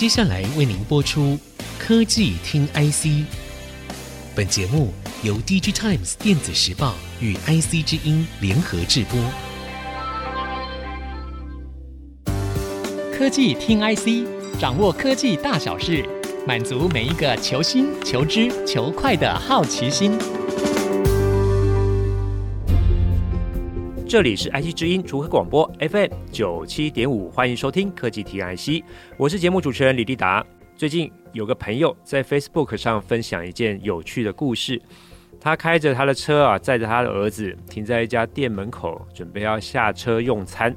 接下来为您播出科技听 IC。本节目由 DigiTimes 电子时报与 IC 之音联合制播。科技听 IC，掌握科技大小事，满足每一个求新、求知、求快的好奇心。这里是 IC 之音竹科广播 FM 九七点五，欢迎收听科技听 IC，我是节目主持人李立达。最近有个朋友在 Facebook 上分享一件有趣的故事，他开着他的车啊，载着他的儿子停在一家店门口，准备要下车用餐，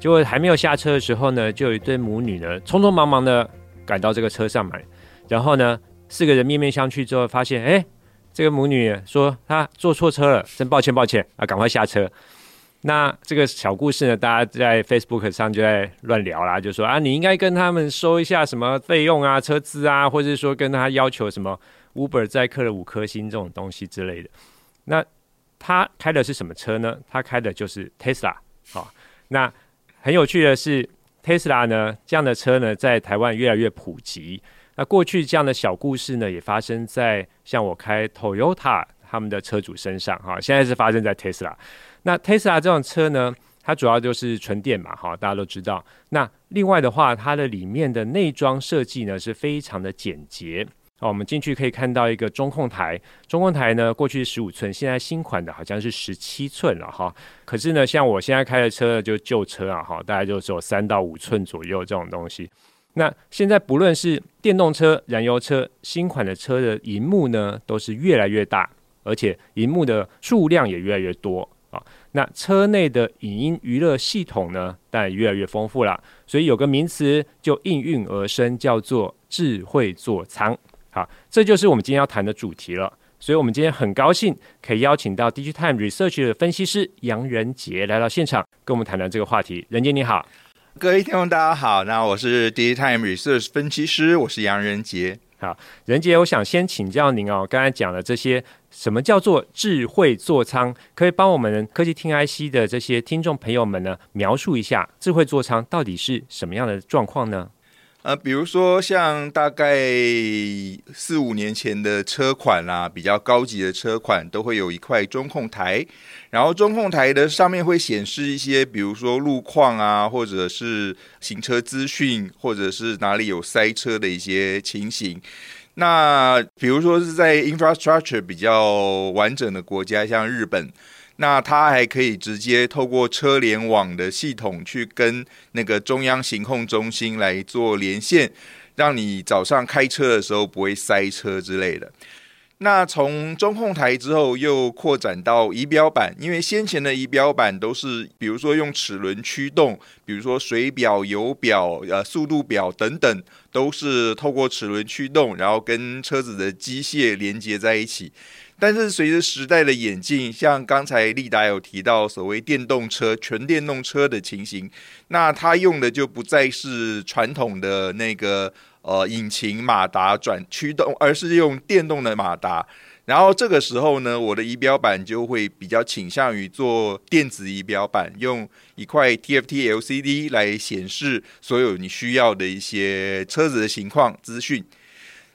结果还没有下车的时候呢，就有一对母女呢，匆匆忙忙的赶到这个车上来，然后呢，四个人面面相觑之后，发现哎，这个母女说她坐错车了，真抱歉抱歉啊，赶快下车。那这个小故事呢，大家在 Facebook 上就在乱聊啦，就说啊，你应该跟他们收一下什么费用啊、车资啊，或者说跟他要求什么 Uber 载客的五颗星这种东西之类的。那他开的是什么车呢？他开的就是 Tesla。好，那很有趣的是，Tesla 呢这样的车呢，在台湾越来越普及。那过去这样的小故事呢，也发生在像我开 Toyota 他们的车主身上。哈，现在是发生在 Tesla。那 Tesla 这种车呢，它主要就是纯电嘛，哈，大家都知道。那另外的话，它的里面的内装设计呢是非常的简洁。好，我们进去可以看到一个中控台，中控台呢过去十五寸，现在新款的好像是十七寸了哈。可是呢，像我现在开的车就旧车啊，哈，大概就只有三到五寸左右这种东西。那现在不论是电动车、燃油车，新款的车的荧幕呢都是越来越大，而且荧幕的数量也越来越多。那车内的影音娱乐系统呢，当然越来越丰富了，所以有个名词就应运而生，叫做智慧座舱。好，这就是我们今天要谈的主题了。所以我们今天很高兴可以邀请到 DigiTime Research 的分析师杨仁杰来到现场，跟我们谈谈这个话题。仁杰你好，各位听众大家好，那我是 DigiTime Research 分析师，我是杨仁杰。啊，仁杰，我想先请教您哦，刚才讲的这些，什么叫做智慧座舱？可以帮我们科技听 IC 的这些听众朋友们呢，描述一下智慧座舱到底是什么样的状况呢？呃，比如说像大概四五年前的车款啦、啊，比较高级的车款都会有一块中控台，然后中控台的上面会显示一些，比如说路况啊，或者是行车资讯，或者是哪里有塞车的一些情形。那比如说是在 infrastructure 比较完整的国家，像日本。那它还可以直接透过车联网的系统去跟那个中央行控中心来做连线，让你早上开车的时候不会塞车之类的。那从中控台之后又扩展到仪表板，因为先前的仪表板都是比如说用齿轮驱动，比如说水表、油表、呃速度表等等，都是透过齿轮驱动，然后跟车子的机械连接在一起。但是随着时代的演进，像刚才立达有提到所谓电动车、全电动车的情形，那它用的就不再是传统的那个呃引擎马达转驱动，而是用电动的马达。然后这个时候呢，我的仪表板就会比较倾向于做电子仪表板，用一块 TFT LCD 来显示所有你需要的一些车子的情况资讯。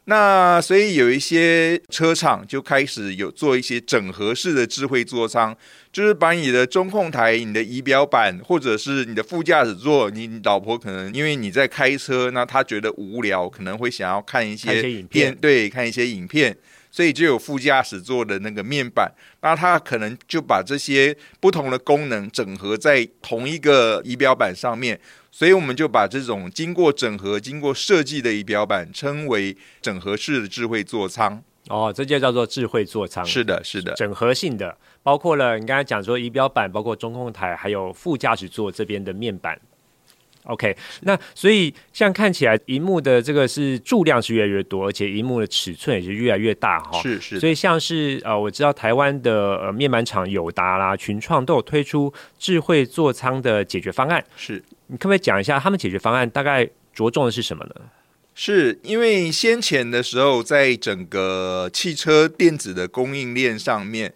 那所以有一些车厂就开始有做一些整合式的智慧座舱，就是把你的中控台、你的仪表板，或者是你的副驾驶座，你老婆可能因为你在开车，那她觉得无聊，可能会想要看一些影片，对，看一些影片，所以就有副驾驶座的那个面板，那它可能就把这些不同的功能整合在同一个仪表板上面。所以我们就把这种经过整合、经过设计的仪表板称为整合式的智慧座舱。哦，这就叫做智慧座舱。是的，是的，整合性的，包括了你刚才讲说仪表板，包括中控台，还有副驾驶座这边的面板。OK，那所以像看起来，荧幕的这个是数量是越来越多，而且荧幕的尺寸也是越来越大哈。是是。所以像是呃，我知道台湾的呃面板厂友达啦、群创都有推出智慧座舱的解决方案。是，你可不可以讲一下他们解决方案大概着重的是什么呢？是因为先前的时候，在整个汽车电子的供应链上面，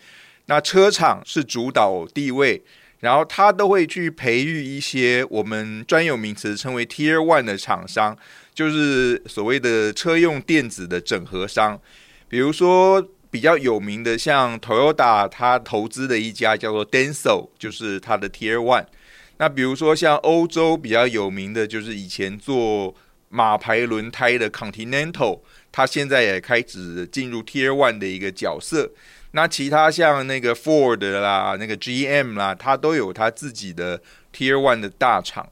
那车厂是主导地位。然后他都会去培育一些我们专有名词称为 Tier One 的厂商，就是所谓的车用电子的整合商。比如说比较有名的，像 Toyota，他投资的一家叫做 Denso，就是它的 Tier One。那比如说像欧洲比较有名的，就是以前做马牌轮胎的 Continental，它现在也开始进入 Tier One 的一个角色。那其他像那个 Ford 啦，那个 GM 啦，它都有它自己的 Tier One 的大厂。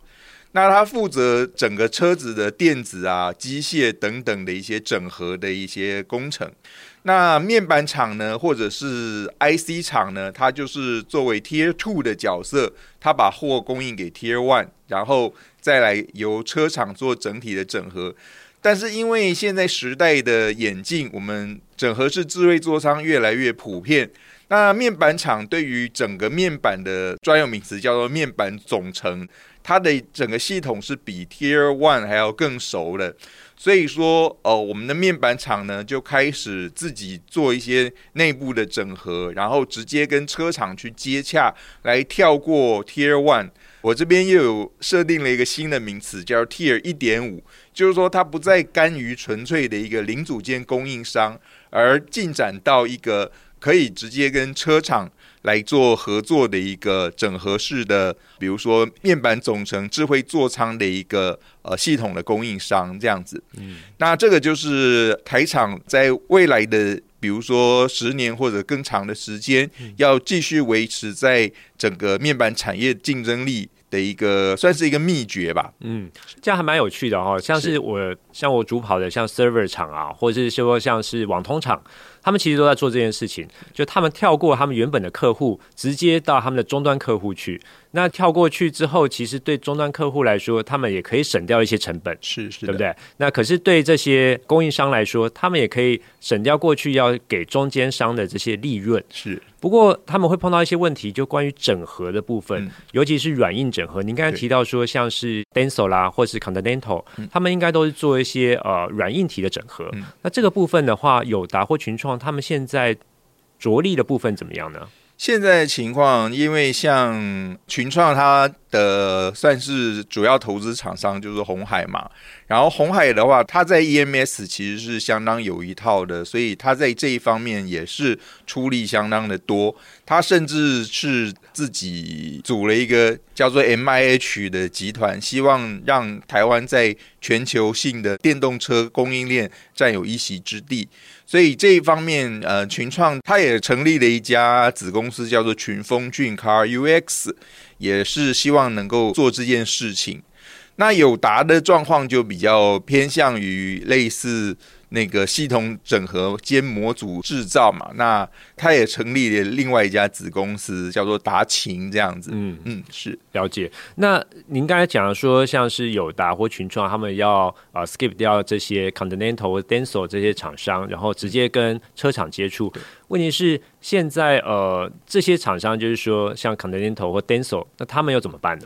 那它负责整个车子的电子啊、机械等等的一些整合的一些工程。那面板厂呢，或者是 IC 厂呢，它就是作为 Tier Two 的角色，它把货供应给 Tier One，然后再来由车厂做整体的整合。但是因为现在时代的演进，我们整合式智慧座舱越来越普遍。那面板厂对于整个面板的专有名词叫做面板总成，它的整个系统是比 Tier One 还要更熟的。所以说，呃，我们的面板厂呢就开始自己做一些内部的整合，然后直接跟车厂去接洽，来跳过 Tier One。我这边又有设定了一个新的名词，叫 Tier 一点五。就是说，它不再甘于纯粹的一个零组件供应商，而进展到一个可以直接跟车厂来做合作的一个整合式的，比如说面板总成、智慧座舱的一个呃系统的供应商这样子。嗯，那这个就是台厂在未来的，比如说十年或者更长的时间，要继续维持在整个面板产业竞争力。的一个算是一个秘诀吧，嗯，这样还蛮有趣的哈、哦，像是我是像我主跑的像 server 厂啊，或者是说像是网通厂，他们其实都在做这件事情，就他们跳过他们原本的客户，直接到他们的终端客户去。那跳过去之后，其实对终端客户来说，他们也可以省掉一些成本，是是，对不对？那可是对这些供应商来说，他们也可以省掉过去要给中间商的这些利润，是。不过他们会碰到一些问题，就关于整合的部分，嗯、尤其是软硬整合。您刚才提到说，像是 Denso 啦，或是 Continental，、嗯、他们应该都是做一些呃软硬体的整合。嗯、那这个部分的话，友达或群创，他们现在着力的部分怎么样呢？现在的情况，因为像群创，它的算是主要投资厂商就是红海嘛。然后红海的话，它在 EMS 其实是相当有一套的，所以它在这一方面也是出力相当的多。它甚至是自己组了一个叫做 MIH 的集团，希望让台湾在全球性的电动车供应链占有一席之地。所以这一方面，呃，群创它也成立了一家子公司，叫做群峰骏 Car UX，也是希望能够做这件事情。那友达的状况就比较偏向于类似。那个系统整合兼模组制造嘛，那他也成立了另外一家子公司，叫做达勤这样子。嗯嗯，是了解。那您刚才讲的说，像是友达或群创，他们要啊、呃、skip 掉这些 Continental 或 Denso 这些厂商，然后直接跟车厂接触。问题是现在呃这些厂商就是说，像 Continental 或 Denso，那他们又怎么办呢？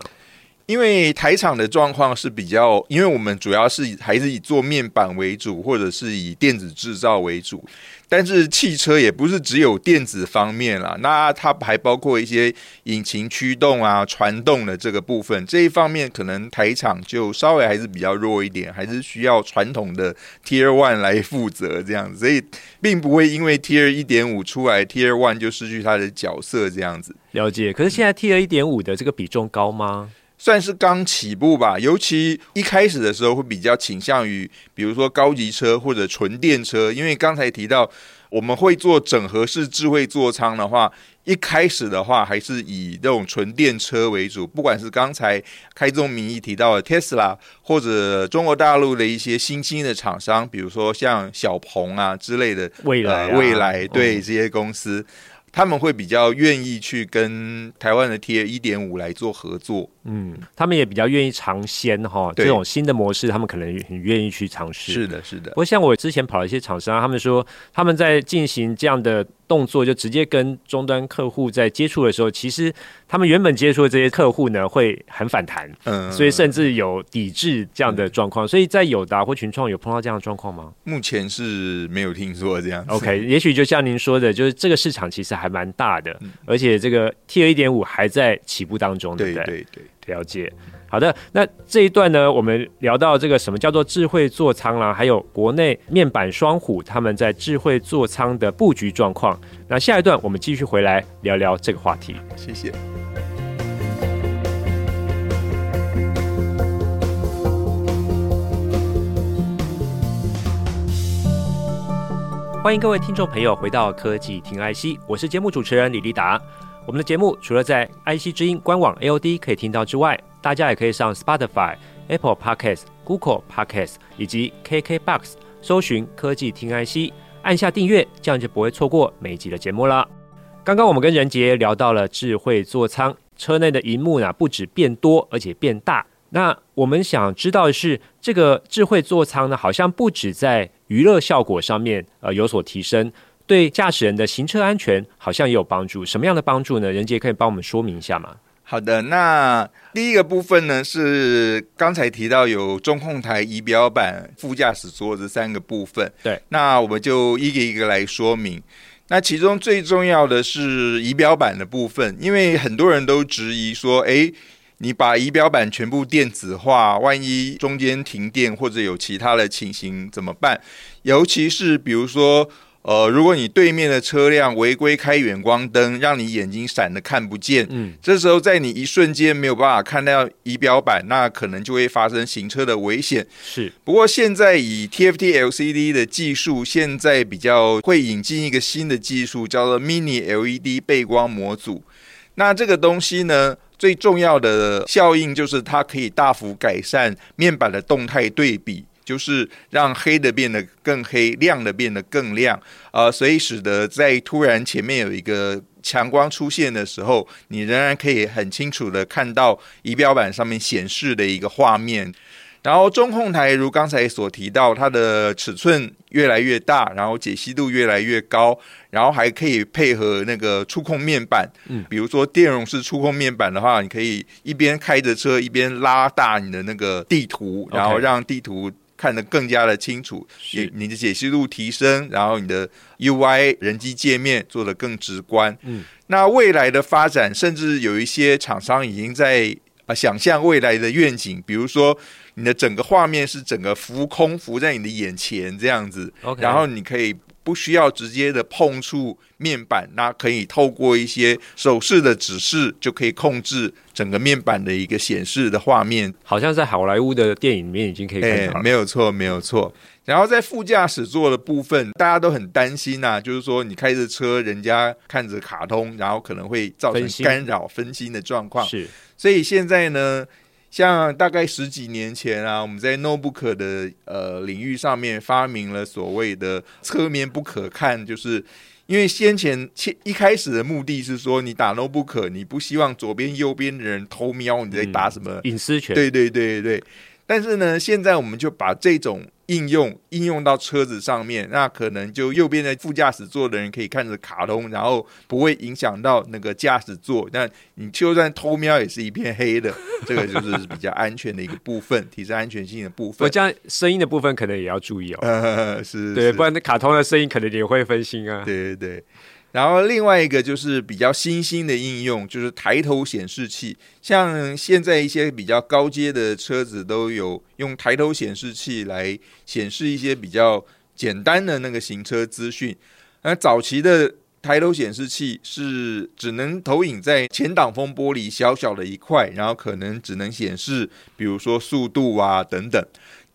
因为台厂的状况是比较，因为我们主要是还是以做面板为主，或者是以电子制造为主。但是汽车也不是只有电子方面啦，那它还包括一些引擎驱动啊、传动的这个部分。这一方面可能台厂就稍微还是比较弱一点，还是需要传统的 Tier One 来负责这样子。所以并不会因为 Tier 一点五出来，Tier One 就失去它的角色这样子。了解。可是现在 Tier 一点五的这个比重高吗？算是刚起步吧，尤其一开始的时候会比较倾向于，比如说高级车或者纯电车，因为刚才提到我们会做整合式智慧座舱的话，一开始的话还是以这种纯电车为主，不管是刚才开宗明义提到的 Tesla，或者中国大陆的一些新兴的厂商，比如说像小鹏啊之类的，未来、啊呃、蔚来对、嗯、这些公司。他们会比较愿意去跟台湾的 Tier 一点五来做合作，嗯，他们也比较愿意尝鲜哈，这种新的模式，他们可能很愿意去尝试。是的，是的。不过像我之前跑了一些厂商，他们说他们在进行这样的。动作就直接跟终端客户在接触的时候，其实他们原本接触的这些客户呢，会很反弹，嗯，所以甚至有抵制这样的状况。所以在友达或群创有碰到这样的状况吗？目前是没有听说这样。OK，也许就像您说的，就是这个市场其实还蛮大的，而且这个 Tier 一点五还在起步当中，对不对？对对对，了解。好的，那这一段呢，我们聊到这个什么叫做智慧座舱啦，还有国内面板双虎他们在智慧座舱的布局状况。那下一段我们继续回来聊聊这个话题。谢谢。欢迎各位听众朋友回到科技听 IC，我是节目主持人李立达。我们的节目除了在 IC 之音官网 AOD 可以听到之外，大家也可以上 Spotify、Apple Podcast、Google Podcast 以及 KKBox 搜寻科技听 IC，按下订阅，这样就不会错过每一集的节目了。刚刚我们跟仁杰聊到了智慧座舱，车内的荧幕呢不止变多，而且变大。那我们想知道的是，这个智慧座舱呢，好像不止在娱乐效果上面呃有所提升，对驾驶人的行车安全好像也有帮助。什么样的帮助呢？任杰可以帮我们说明一下吗？好的，那第一个部分呢，是刚才提到有中控台、仪表板、副驾驶座这三个部分。对，那我们就一个一个来说明。那其中最重要的是仪表板的部分，因为很多人都质疑说，诶，你把仪表板全部电子化，万一中间停电或者有其他的情形怎么办？尤其是比如说。呃，如果你对面的车辆违规开远光灯，让你眼睛闪的看不见，嗯，这时候在你一瞬间没有办法看到仪表板，那可能就会发生行车的危险。是，不过现在以 TFT LCD 的技术，现在比较会引进一个新的技术，叫做 Mini LED 背光模组。那这个东西呢，最重要的效应就是它可以大幅改善面板的动态对比。就是让黑的变得更黑，亮的变得更亮，呃，所以使得在突然前面有一个强光出现的时候，你仍然可以很清楚的看到仪表板上面显示的一个画面。然后中控台如刚才所提到，它的尺寸越来越大，然后解析度越来越高，然后还可以配合那个触控面板，嗯，比如说电容式触控面板的话，你可以一边开着车一边拉大你的那个地图，然后让地图。看得更加的清楚，你你的解析度提升，然后你的 UI 人机界面做得更直观。嗯，那未来的发展，甚至有一些厂商已经在啊想象未来的愿景，比如说你的整个画面是整个浮空浮在你的眼前这样子然后你可以。不需要直接的碰触面板，那可以透过一些手势的指示，就可以控制整个面板的一个显示的画面。好像在好莱坞的电影里面已经可以看到没有错，没有错。然后在副驾驶座的部分，大家都很担心呐，就是说你开着车，人家看着卡通，然后可能会造成干扰、分心的状况。是，所以现在呢。像大概十几年前啊，我们在 notebook 的呃领域上面发明了所谓的侧面不可看，就是因为先前一开始的目的是说，你打 notebook，你不希望左边右边的人偷瞄你在打什么，嗯，隐私权。对对对对。但是呢，现在我们就把这种应用应用到车子上面，那可能就右边的副驾驶座的人可以看着卡通，然后不会影响到那个驾驶座。那你就算偷瞄也是一片黑的，这个就是比较安全的一个部分，提升安全性的部分。我这样声音的部分可能也要注意哦，呃、是，是，对，不然那卡通的声音可能也会分心啊。对对对。然后另外一个就是比较新兴的应用，就是抬头显示器。像现在一些比较高阶的车子都有用抬头显示器来显示一些比较简单的那个行车资讯。而早期的抬头显示器是只能投影在前挡风玻璃小小的一块，然后可能只能显示，比如说速度啊等等。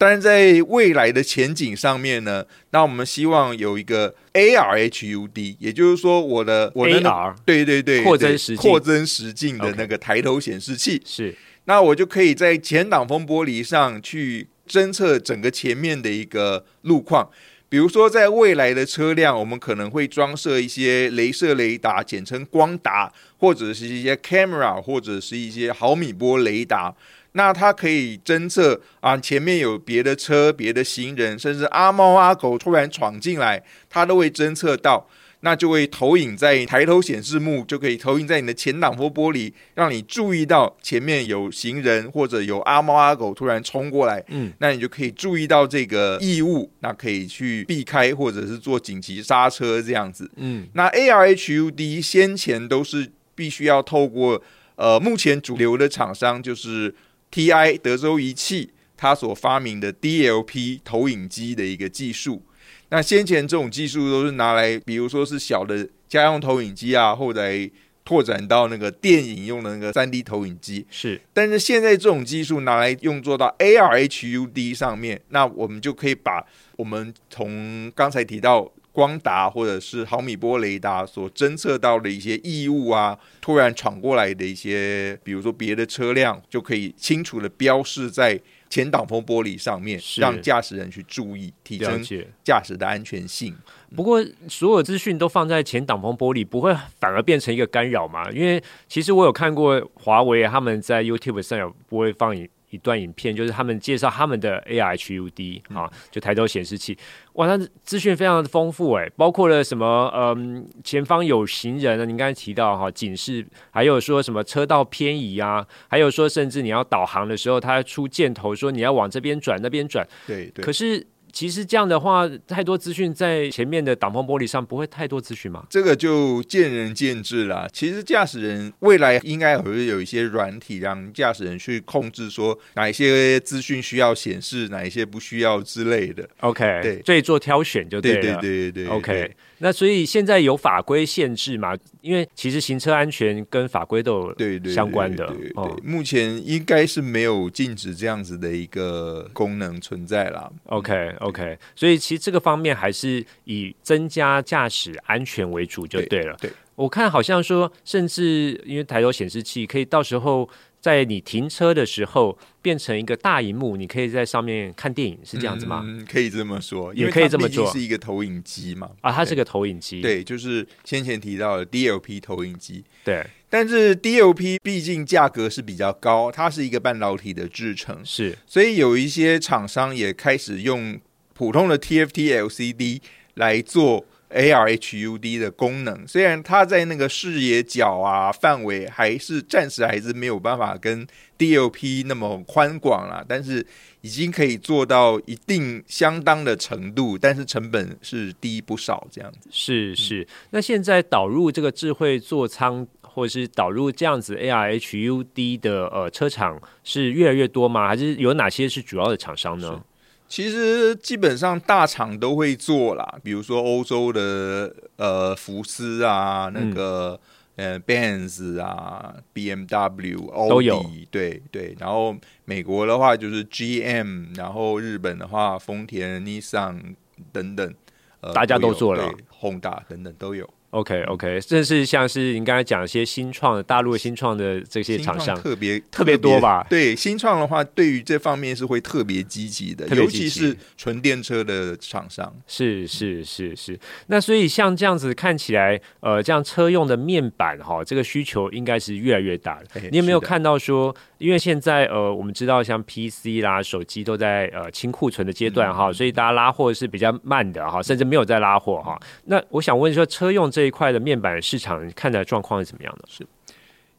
但是在未来的前景上面呢，那我们希望有一个 AR HUD，也就是说我的我的 AR 对对对扩增实扩增实境的那个抬头显示器。是，那我就可以在前挡风玻璃上去侦测整个前面的一个路况。比如说在未来的车辆，我们可能会装设一些镭射雷达，简称光达，或者是一些 camera，或者是一些毫米波雷达。那它可以侦测啊，前面有别的车、别的行人，甚至阿猫阿狗突然闯进来，它都会侦测到。那就会投影在抬头显示幕，就可以投影在你的前挡风玻璃，让你注意到前面有行人或者有阿猫阿狗突然冲过来。嗯，那你就可以注意到这个异物，那可以去避开或者是做紧急刹车这样子。嗯，那 AR HUD 先前都是必须要透过呃，目前主流的厂商就是 TI 德州仪器，它所发明的 DLP 投影机的一个技术。那先前这种技术都是拿来，比如说是小的家用投影机啊，后来拓展到那个电影用的那个 3D 投影机。是，但是现在这种技术拿来用做到 AR HUD 上面，那我们就可以把我们从刚才提到光达或者是毫米波雷达所侦测到的一些异物啊，突然闯过来的一些，比如说别的车辆，就可以清楚的标示在。前挡风玻璃上面，让驾驶人去注意，提升驾驶的安全性。不过，所有资讯都放在前挡风玻璃，不会反而变成一个干扰吗？因为其实我有看过华为他们在 YouTube 上有不会放映。一段影片，就是他们介绍他们的 AR HUD 啊，就抬头显示器，哇，它资讯非常的丰富诶，包括了什么嗯，前方有行人啊，您刚才提到哈警示，还有说什么车道偏移啊，还有说甚至你要导航的时候，它出箭头说你要往这边转那边转，对对，可是。其实这样的话，太多资讯在前面的挡风玻璃上不会太多资讯吗？这个就见仁见智了。其实驾驶人未来应该会有一些软体，让驾驶人去控制，说哪一些资讯需要显示，哪一些不需要之类的。OK，对，所以做挑选就对了。对对对对对。OK。那所以现在有法规限制嘛？因为其实行车安全跟法规都有相关的。对，对，目前应该是没有禁止这样子的一个功能存在啦。OK OK，所以其实这个方面还是以增加驾驶安全为主就对了。对，对，我看好像说，甚至因为抬头显示器可以到时候。在你停车的时候，变成一个大荧幕，你可以在上面看电影，是这样子吗？嗯，可以这么说，也可以这么做。是一个投影机嘛？啊，它是个投影机。对，就是先前提到的 DLP 投影机。对，但是 DLP 毕竟价格是比较高，它是一个半导体的制成，是，所以有一些厂商也开始用普通的 TFT LCD 来做。AR HUD 的功能，虽然它在那个视野角啊范围还是暂时还是没有办法跟 DLP 那么宽广啦，但是已经可以做到一定相当的程度，但是成本是低不少这样子。是是，那现在导入这个智慧座舱，或者是导入这样子 AR HUD 的呃车厂是越来越多吗？还是有哪些是主要的厂商呢？其实基本上大厂都会做啦，比如说欧洲的呃福斯啊，那个、嗯、呃 Benz 啊，BMW 都有，对对。然后美国的话就是 GM，然后日本的话丰田、Nissan 等等，呃，大家都做了，Honda 等等都有。OK OK，这是像是你刚才讲一些新创的大陆新创的这些厂商，特别特别多吧？对，新创的话，对于这方面是会特别积极的，尤其是纯电车的厂商。是是是是。那所以像这样子看起来，呃，这样车用的面板哈，这个需求应该是越来越大的。你有没有看到说，因为现在呃，我们知道像 PC 啦、手机都在呃清库存的阶段哈，所以大家拉货是比较慢的哈，甚至没有在拉货哈。那我想问说，车用这这一块的面板市场看的状况是怎么样的？是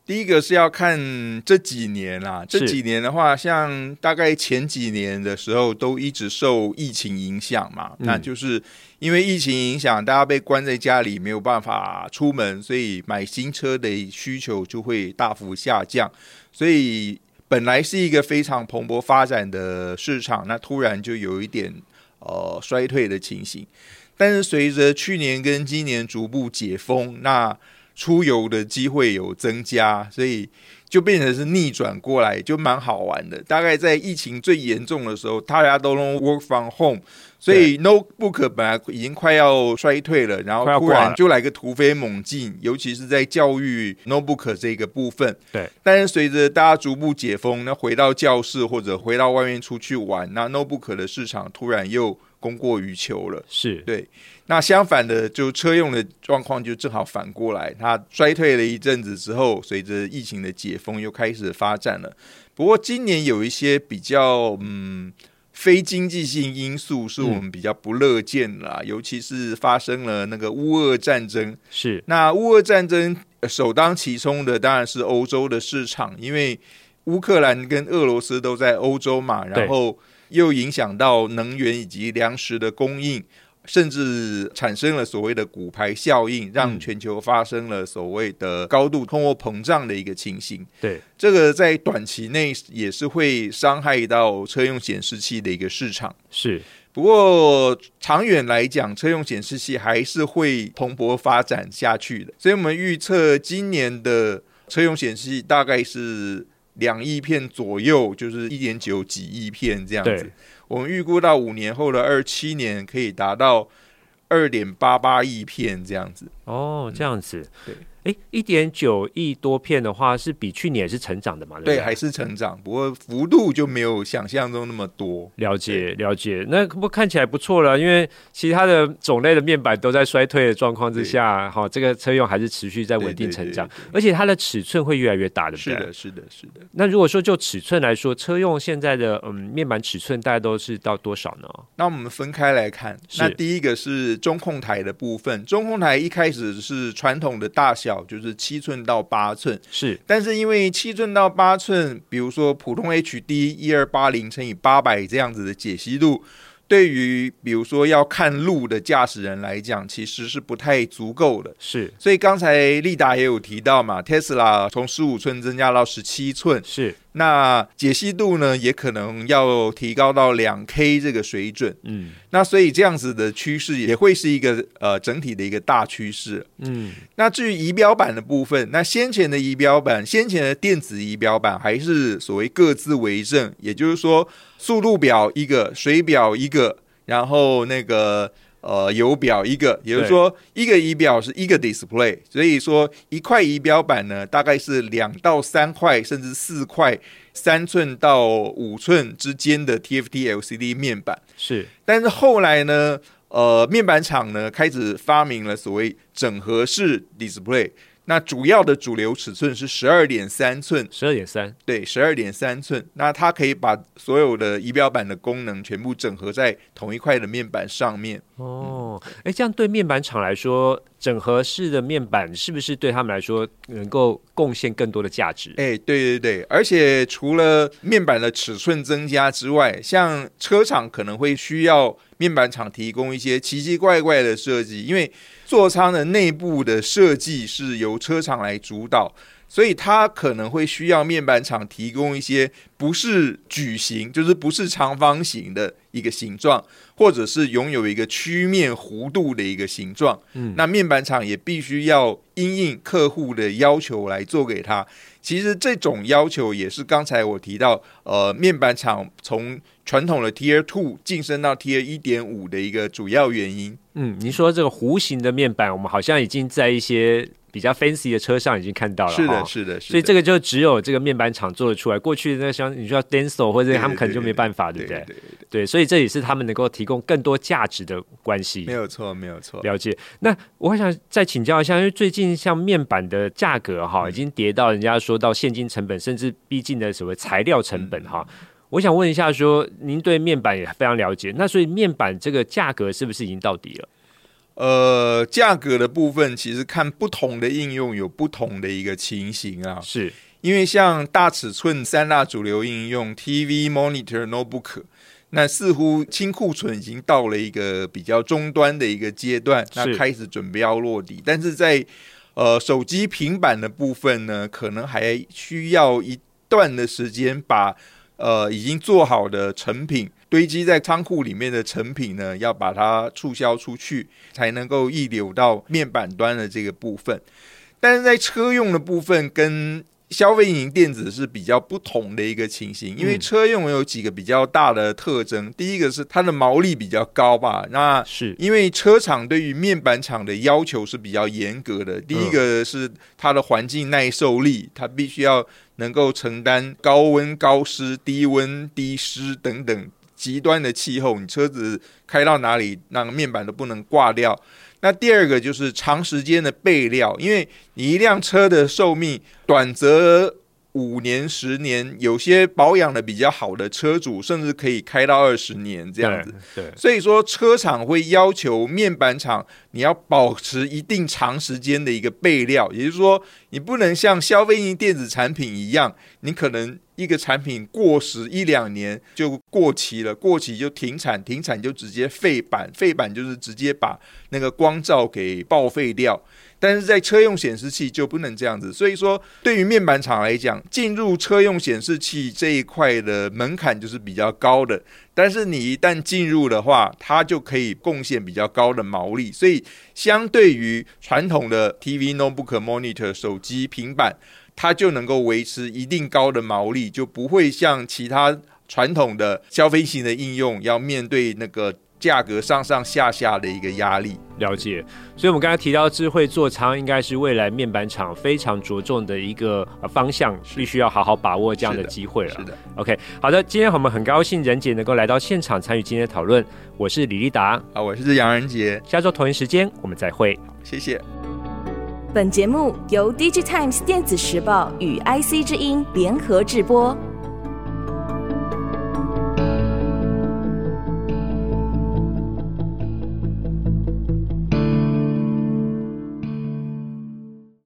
第一个是要看这几年啦，这几年的话，像大概前几年的时候，都一直受疫情影响嘛。嗯、那就是因为疫情影响，大家被关在家里，没有办法出门，所以买新车的需求就会大幅下降。所以本来是一个非常蓬勃发展的市场，那突然就有一点呃衰退的情形。但是随着去年跟今年逐步解封，那出游的机会有增加，所以就变成是逆转过来，就蛮好玩的。大概在疫情最严重的时候，大家都能 work from home，所以 notebook 本来已经快要衰退了，然后突然就来个突飞猛进，尤其是在教育 notebook 这个部分。对，但是随着大家逐步解封，那回到教室或者回到外面出去玩，那 notebook 的市场突然又。供过于求了。是对。那相反的，就车用的状况就正好反过来，它衰退了一阵子之后，随着疫情的解封又开始发展了。不过今年有一些比较嗯非经济性因素，是我们比较不乐见啦，嗯、尤其是发生了那个乌俄战争。是那乌俄战争首当其冲的当然是欧洲的市场，因为乌克兰跟俄罗斯都在欧洲嘛，然后又影响到能源以及粮食的供应。甚至产生了所谓的骨牌效应，让全球发生了所谓的高度通货膨胀的一个情形。对，这个在短期内也是会伤害到车用显示器的一个市场。是，不过长远来讲，车用显示器还是会蓬勃发展下去的。所以我们预测今年的车用显示器大概是两亿片左右，就是一点九几亿片这样子。我们预估到五年后的二七年可以达到二点八八亿片这样子。哦，这样子，对。哎，一点九亿多片的话，是比去年是成长的嘛？对，对，还是成长，不过幅度就没有想象中那么多。了解，了解。那不看起来不错了，因为其他的种类的面板都在衰退的状况之下，好，这个车用还是持续在稳定成长，而且它的尺寸会越来越大的。是的，是的，是的。那如果说就尺寸来说，车用现在的嗯面板尺寸大概都是到多少呢？那我们分开来看，那第一个是中控台的部分，中控台一开始是传统的大小。就是七寸到八寸是，但是因为七寸到八寸，比如说普通 HD 一二八零乘以八百这样子的解析度，对于比如说要看路的驾驶人来讲，其实是不太足够的。是，所以刚才利达也有提到嘛，Tesla 从十五寸增加到十七寸是。那解析度呢，也可能要提高到两 K 这个水准。嗯，那所以这样子的趋势也会是一个呃整体的一个大趋势。嗯，那至于仪表板的部分，那先前的仪表板，先前的电子仪表板还是所谓各自为政，也就是说速度表一个，水表一个，然后那个。呃，油表一个，也就是说，一个仪表是一个 display，所以说一块仪表板呢，大概是两到三块，甚至四块三寸到五寸之间的 TFT LCD 面板。是，但是后来呢，呃，面板厂呢开始发明了所谓整合式 display。那主要的主流尺寸是十二点三寸，十二点三，对，十二点三寸。那它可以把所有的仪表板的功能全部整合在同一块的面板上面。哦，哎，这样对面板厂来说，整合式的面板是不是对他们来说能够贡献更多的价值？哎，对对对，而且除了面板的尺寸增加之外，像车厂可能会需要面板厂提供一些奇奇怪怪的设计，因为。座舱的内部的设计是由车厂来主导，所以它可能会需要面板厂提供一些不是矩形，就是不是长方形的一个形状，或者是拥有一个曲面弧度的一个形状。嗯，那面板厂也必须要因应客户的要求来做给他。其实这种要求也是刚才我提到，呃，面板厂从传统的 Tier Two 晋升到 Tier 一点五的一个主要原因。嗯，您说这个弧形的面板，我们好像已经在一些比较 fancy 的车上已经看到了。是的，是的，是的。所以这个就只有这个面板厂做得出来。过去那像你说 Denso 或者他们可能就没办法，对不对？对所以这也是他们能够提供更多价值的关系。没有错，没有错。了解。那我还想再请教一下，因为最近像面板的价格哈，已经跌到人家说到现金成本，甚至逼近的所谓材料成本哈。嗯我想问一下说，说您对面板也非常了解，那所以面板这个价格是不是已经到底了？呃，价格的部分其实看不同的应用有不同的一个情形啊，是。因为像大尺寸三大主流应用 TV、Monitor、Notebook，那似乎清库存已经到了一个比较终端的一个阶段，那开始准备要落地，但是在呃手机、平板的部分呢，可能还需要一段的时间把。呃，已经做好的成品堆积在仓库里面的成品呢，要把它促销出去，才能够溢流到面板端的这个部分。但是在车用的部分，跟消费型电子是比较不同的一个情形，因为车用有几个比较大的特征。嗯、第一个是它的毛利比较高吧，那是因为车厂对于面板厂的要求是比较严格的。第一个是它的环境耐受力，它必须要。能够承担高温、高湿、低温、低湿等等极端的气候，你车子开到哪里，那个面板都不能挂掉。那第二个就是长时间的备料，因为你一辆车的寿命短则五年、十年，有些保养的比较好的车主，甚至可以开到二十年这样子。对，对，所以说车厂会要求面板厂你要保持一定长时间的一个备料，也就是说，你不能像消费性电子产品一样，你可能。一个产品过时一两年就过期了，过期就停产，停产就直接废板，废板就是直接把那个光照给报废掉。但是在车用显示器就不能这样子，所以说对于面板厂来讲，进入车用显示器这一块的门槛就是比较高的。但是你一旦进入的话，它就可以贡献比较高的毛利。所以相对于传统的 TV、Notebook、Monitor、手机、平板。它就能够维持一定高的毛利，就不会像其他传统的消费型的应用要面对那个价格上上下下的一个压力。了解，所以我们刚才提到智慧座舱，应该是未来面板厂非常着重的一个方向，必须要好好把握这样的机会了。是的，是的，OK，好的，今天我们很高兴任杰能够来到现场参与今天的讨论。我是李立达，啊，我是杨仁杰，下周同一时间我们再会。谢谢。本节目由 DigiTimes 电子时报与 IC 之音联合制播。